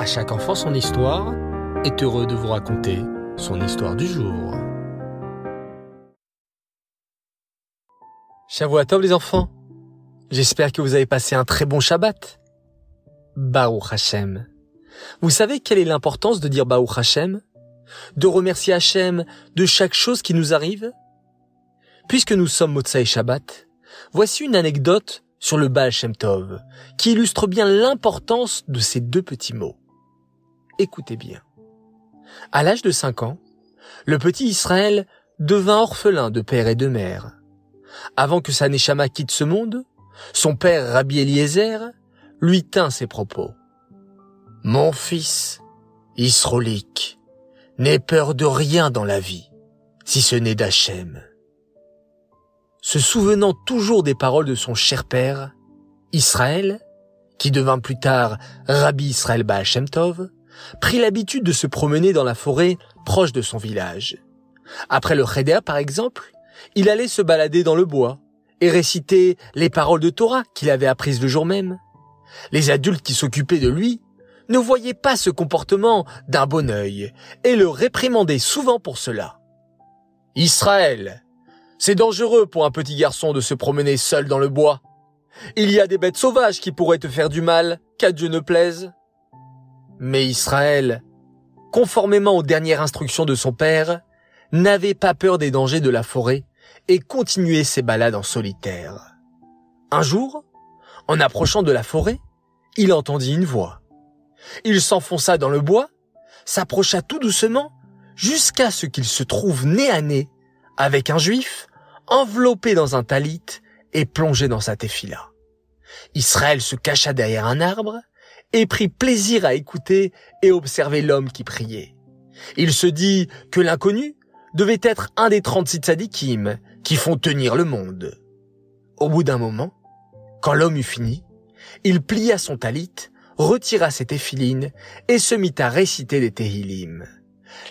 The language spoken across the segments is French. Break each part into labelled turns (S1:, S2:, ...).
S1: À chaque enfant son histoire est heureux de vous raconter son histoire du jour. Tov les enfants. J'espère que vous avez passé un très bon Shabbat. Baruch Hashem. Vous savez quelle est l'importance de dire Baruch Hashem? De remercier Hashem de chaque chose qui nous arrive? Puisque nous sommes Motsai Shabbat, voici une anecdote sur le Baal Shem Tov, qui illustre bien l'importance de ces deux petits mots. Écoutez bien. À l'âge de cinq ans, le petit Israël devint orphelin de père et de mère. Avant que sa Neshama quitte ce monde, son père Rabbi Eliezer lui tint ses propos. Mon fils, Israélique, n'aie peur de rien dans la vie, si ce n'est d'Hachem se souvenant toujours des paroles de son cher père, Israël, qui devint plus tard Rabbi Israël Baal Tov, prit l'habitude de se promener dans la forêt proche de son village. Après le Cheder, par exemple, il allait se balader dans le bois et réciter les paroles de Torah qu'il avait apprises le jour même. Les adultes qui s'occupaient de lui ne voyaient pas ce comportement d'un bon œil et le réprimandaient souvent pour cela. Israël, c'est dangereux pour un petit garçon de se promener seul dans le bois. Il y a des bêtes sauvages qui pourraient te faire du mal, qu'à Dieu ne plaise. Mais Israël, conformément aux dernières instructions de son père, n'avait pas peur des dangers de la forêt et continuait ses balades en solitaire. Un jour, en approchant de la forêt, il entendit une voix. Il s'enfonça dans le bois, s'approcha tout doucement, jusqu'à ce qu'il se trouve nez à nez avec un juif enveloppé dans un talit et plongé dans sa tefila. Israël se cacha derrière un arbre et prit plaisir à écouter et observer l'homme qui priait. Il se dit que l'inconnu devait être un des 36 tzadikim qui font tenir le monde. Au bout d'un moment, quand l'homme eut fini, il plia son talit, retira ses téphilines et se mit à réciter des Tehillim.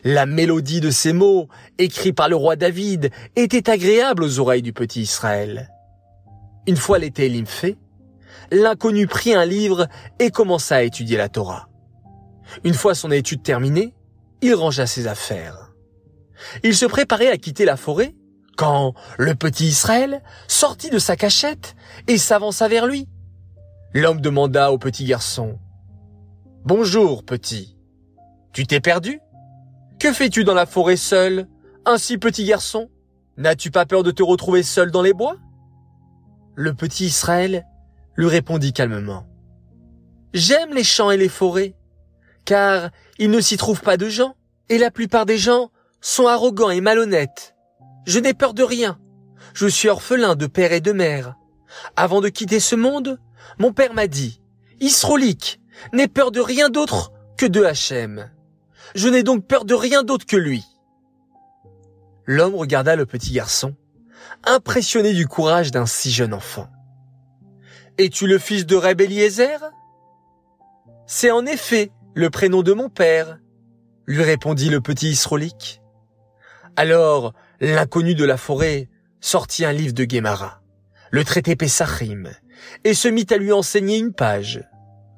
S1: La mélodie de ces mots, écrits par le roi David, était agréable aux oreilles du petit Israël. Une fois l'été Télim fait, l'inconnu prit un livre et commença à étudier la Torah. Une fois son étude terminée, il rangea ses affaires. Il se préparait à quitter la forêt quand le petit Israël sortit de sa cachette et s'avança vers lui. L'homme demanda au petit garçon, Bonjour, petit. Tu t'es perdu? Que fais-tu dans la forêt seul, ainsi petit garçon? N'as-tu pas peur de te retrouver seul dans les bois Le petit Israël lui répondit calmement. J'aime les champs et les forêts, car il ne s'y trouve pas de gens, et la plupart des gens sont arrogants et malhonnêtes. Je n'ai peur de rien. Je suis orphelin de père et de mère. Avant de quitter ce monde, mon père m'a dit, Israélique, n'aie peur de rien d'autre que de Hachem. Je n'ai donc peur de rien d'autre que lui. L'homme regarda le petit garçon, impressionné du courage d'un si jeune enfant. Es-tu le fils de Reb Eliezer? C'est en effet le prénom de mon père, lui répondit le petit Israélique. Alors, l'inconnu de la forêt sortit un livre de Guémara, le traité Pessachim, et se mit à lui enseigner une page.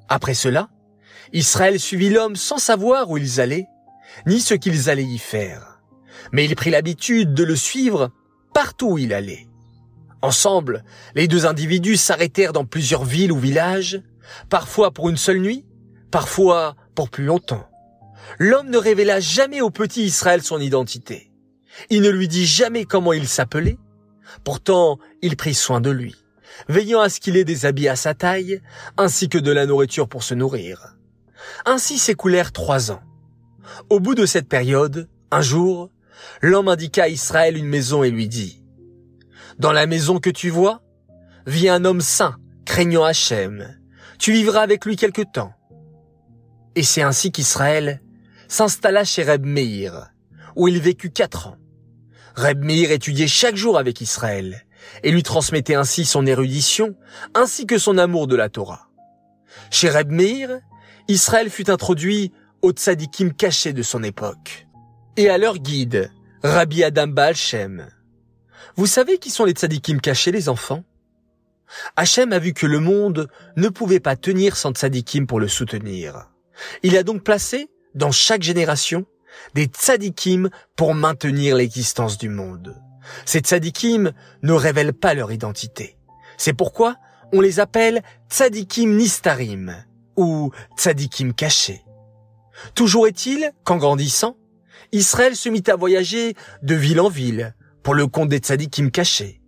S1: Après cela, Israël suivit l'homme sans savoir où ils allaient, ni ce qu'ils allaient y faire. Mais il prit l'habitude de le suivre partout où il allait. Ensemble, les deux individus s'arrêtèrent dans plusieurs villes ou villages, parfois pour une seule nuit, parfois pour plus longtemps. L'homme ne révéla jamais au petit Israël son identité. Il ne lui dit jamais comment il s'appelait. Pourtant, il prit soin de lui, veillant à ce qu'il ait des habits à sa taille, ainsi que de la nourriture pour se nourrir. Ainsi s'écoulèrent trois ans. Au bout de cette période, un jour, l'homme indiqua à Israël une maison et lui dit, Dans la maison que tu vois, vit un homme saint, craignant Hachem. Tu vivras avec lui quelque temps. Et c'est ainsi qu'Israël s'installa chez Reb Meir, où il vécut quatre ans. Reb Meir étudiait chaque jour avec Israël, et lui transmettait ainsi son érudition, ainsi que son amour de la Torah. Chez Reb Meir, Israël fut introduit aux tzadikim cachés de son époque. Et à leur guide, Rabbi Adam Baal Shem. Vous savez qui sont les tzadikim cachés, les enfants? Hachem a vu que le monde ne pouvait pas tenir sans tzadikim pour le soutenir. Il a donc placé, dans chaque génération, des tzadikim pour maintenir l'existence du monde. Ces tzadikim ne révèlent pas leur identité. C'est pourquoi on les appelle tzadikim nistarim ou tzadikim cachés. Toujours est-il qu'en grandissant, Israël se mit à voyager de ville en ville pour le compte des tzadikim cachés.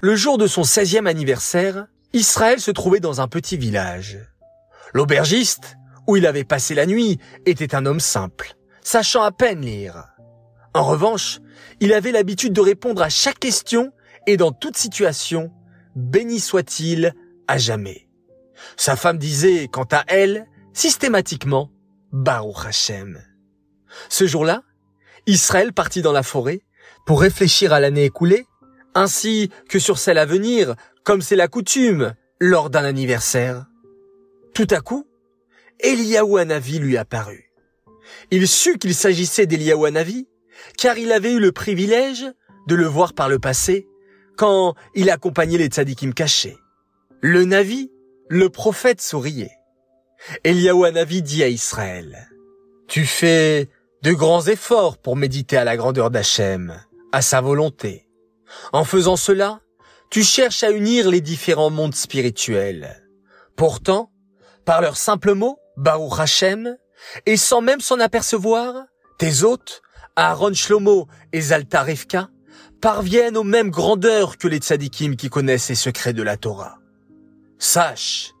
S1: Le jour de son 16e anniversaire, Israël se trouvait dans un petit village. L'aubergiste, où il avait passé la nuit, était un homme simple, sachant à peine lire. En revanche, il avait l'habitude de répondre à chaque question et dans toute situation, béni soit-il à jamais. Sa femme disait, quant à elle, systématiquement, Baruch Hashem. Ce jour-là, Israël partit dans la forêt pour réfléchir à l'année écoulée, ainsi que sur celle à venir, comme c'est la coutume lors d'un anniversaire. Tout à coup, Eliyahu lui apparut. Il sut qu'il s'agissait d'Eliyahu car il avait eu le privilège de le voir par le passé, quand il accompagnait les tzadikim cachés. Le Navi, le prophète souriait. Eliyahu dit à Israël, Tu fais de grands efforts pour méditer à la grandeur d'Hachem, à sa volonté. En faisant cela, tu cherches à unir les différents mondes spirituels. Pourtant, par leurs simples mots, Baruch Hashem, et sans même s'en apercevoir, tes hôtes, Aaron Shlomo et Zalta Rivka, parviennent aux mêmes grandeurs que les tzadikim qui connaissent les secrets de la Torah. Sache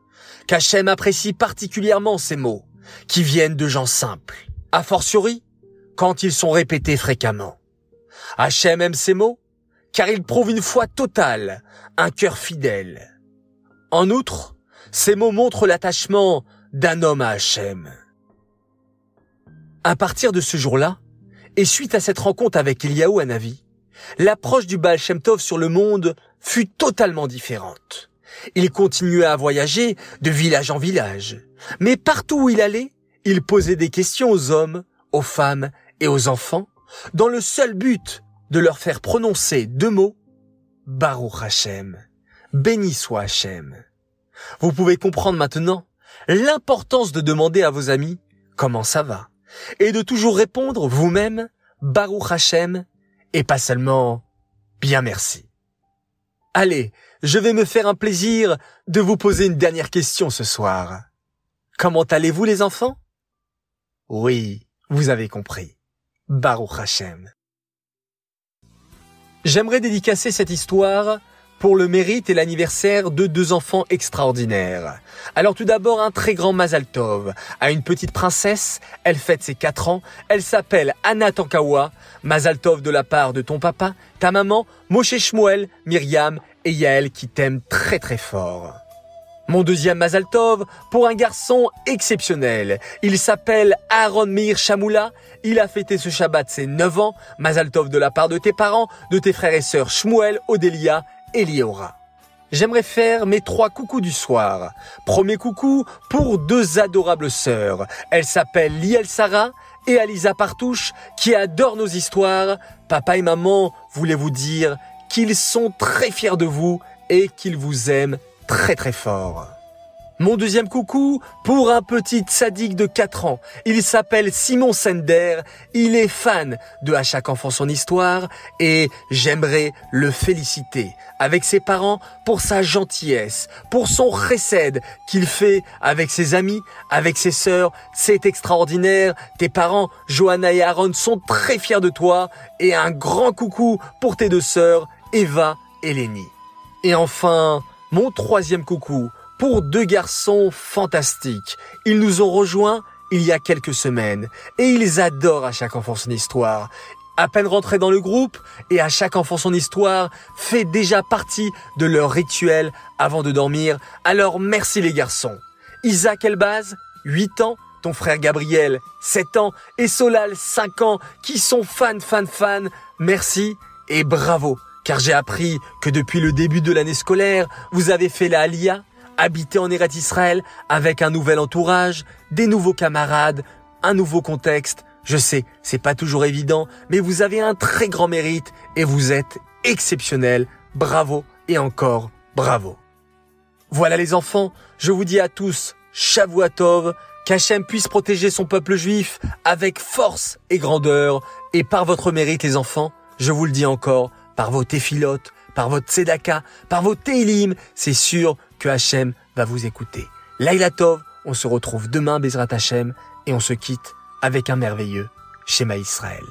S1: qu'Hachem apprécie particulièrement ces mots, qui viennent de gens simples, a fortiori quand ils sont répétés fréquemment. Hachem aime ces mots, car ils prouvent une foi totale, un cœur fidèle. En outre, ces mots montrent l'attachement d'un homme à Hachem. À partir de ce jour-là, et suite à cette rencontre avec Eliyahu Hanavi, l'approche du Baal Shem Tov sur le monde fut totalement différente. Il continuait à voyager de village en village. Mais partout où il allait, il posait des questions aux hommes, aux femmes et aux enfants, dans le seul but de leur faire prononcer deux mots, Baruch Hashem, béni soit Hashem. Vous pouvez comprendre maintenant l'importance de demander à vos amis comment ça va, et de toujours répondre vous-même Baruch Hashem, et pas seulement bien merci. Allez, je vais me faire un plaisir de vous poser une dernière question ce soir. Comment allez-vous les enfants? Oui, vous avez compris. Baruch Hashem. J'aimerais dédicacer cette histoire pour le mérite et l'anniversaire de deux enfants extraordinaires. Alors tout d'abord un très grand Mazal Tov à une petite princesse, elle fête ses 4 ans, elle s'appelle Anna Tankawa, Mazal Tov de la part de ton papa, ta maman, Moshe Shmuel, Myriam et Yael qui t'aiment très très fort. Mon deuxième Mazaltov pour un garçon exceptionnel. Il s'appelle Aaron Meir Shamoula. Il a fêté ce Shabbat ses 9 ans. Mazaltov de la part de tes parents, de tes frères et sœurs Shmuel, Odelia et Liora. J'aimerais faire mes trois coucous du soir. Premier coucou pour deux adorables sœurs. Elles s'appellent Liel Sarah et Alisa Partouche qui adorent nos histoires. Papa et maman voulaient vous dire qu'ils sont très fiers de vous et qu'ils vous aiment très très fort. Mon deuxième coucou pour un petit sadique de 4 ans. Il s'appelle Simon Sender. Il est fan de À chaque enfant son histoire et j'aimerais le féliciter avec ses parents pour sa gentillesse, pour son recède qu'il fait avec ses amis, avec ses sœurs. C'est extraordinaire. Tes parents, Johanna et Aaron, sont très fiers de toi et un grand coucou pour tes deux sœurs, Eva et Lenny. Et enfin, mon troisième coucou pour deux garçons fantastiques. Ils nous ont rejoints il y a quelques semaines et ils adorent à chaque enfant son histoire. À peine rentrés dans le groupe et à chaque enfant son histoire fait déjà partie de leur rituel avant de dormir. Alors merci les garçons. Isaac Elbaz, 8 ans, ton frère Gabriel, 7 ans et Solal, 5 ans, qui sont fans, fans, fans. Merci et bravo car j'ai appris que depuis le début de l'année scolaire, vous avez fait la Aliyah, habité en Eretz Israël, avec un nouvel entourage, des nouveaux camarades, un nouveau contexte. Je sais, c'est pas toujours évident, mais vous avez un très grand mérite et vous êtes exceptionnel. Bravo et encore bravo. Voilà les enfants, je vous dis à tous Shavuatov, Qu'Hachem puisse protéger son peuple juif avec force et grandeur. Et par votre mérite, les enfants, je vous le dis encore, par vos téphilotes, par votre tzedaka, par vos télim, c'est sûr que Hachem va vous écouter. Laila Tov, on se retrouve demain, Bezrat Hachem, et on se quitte avec un merveilleux schéma Israël.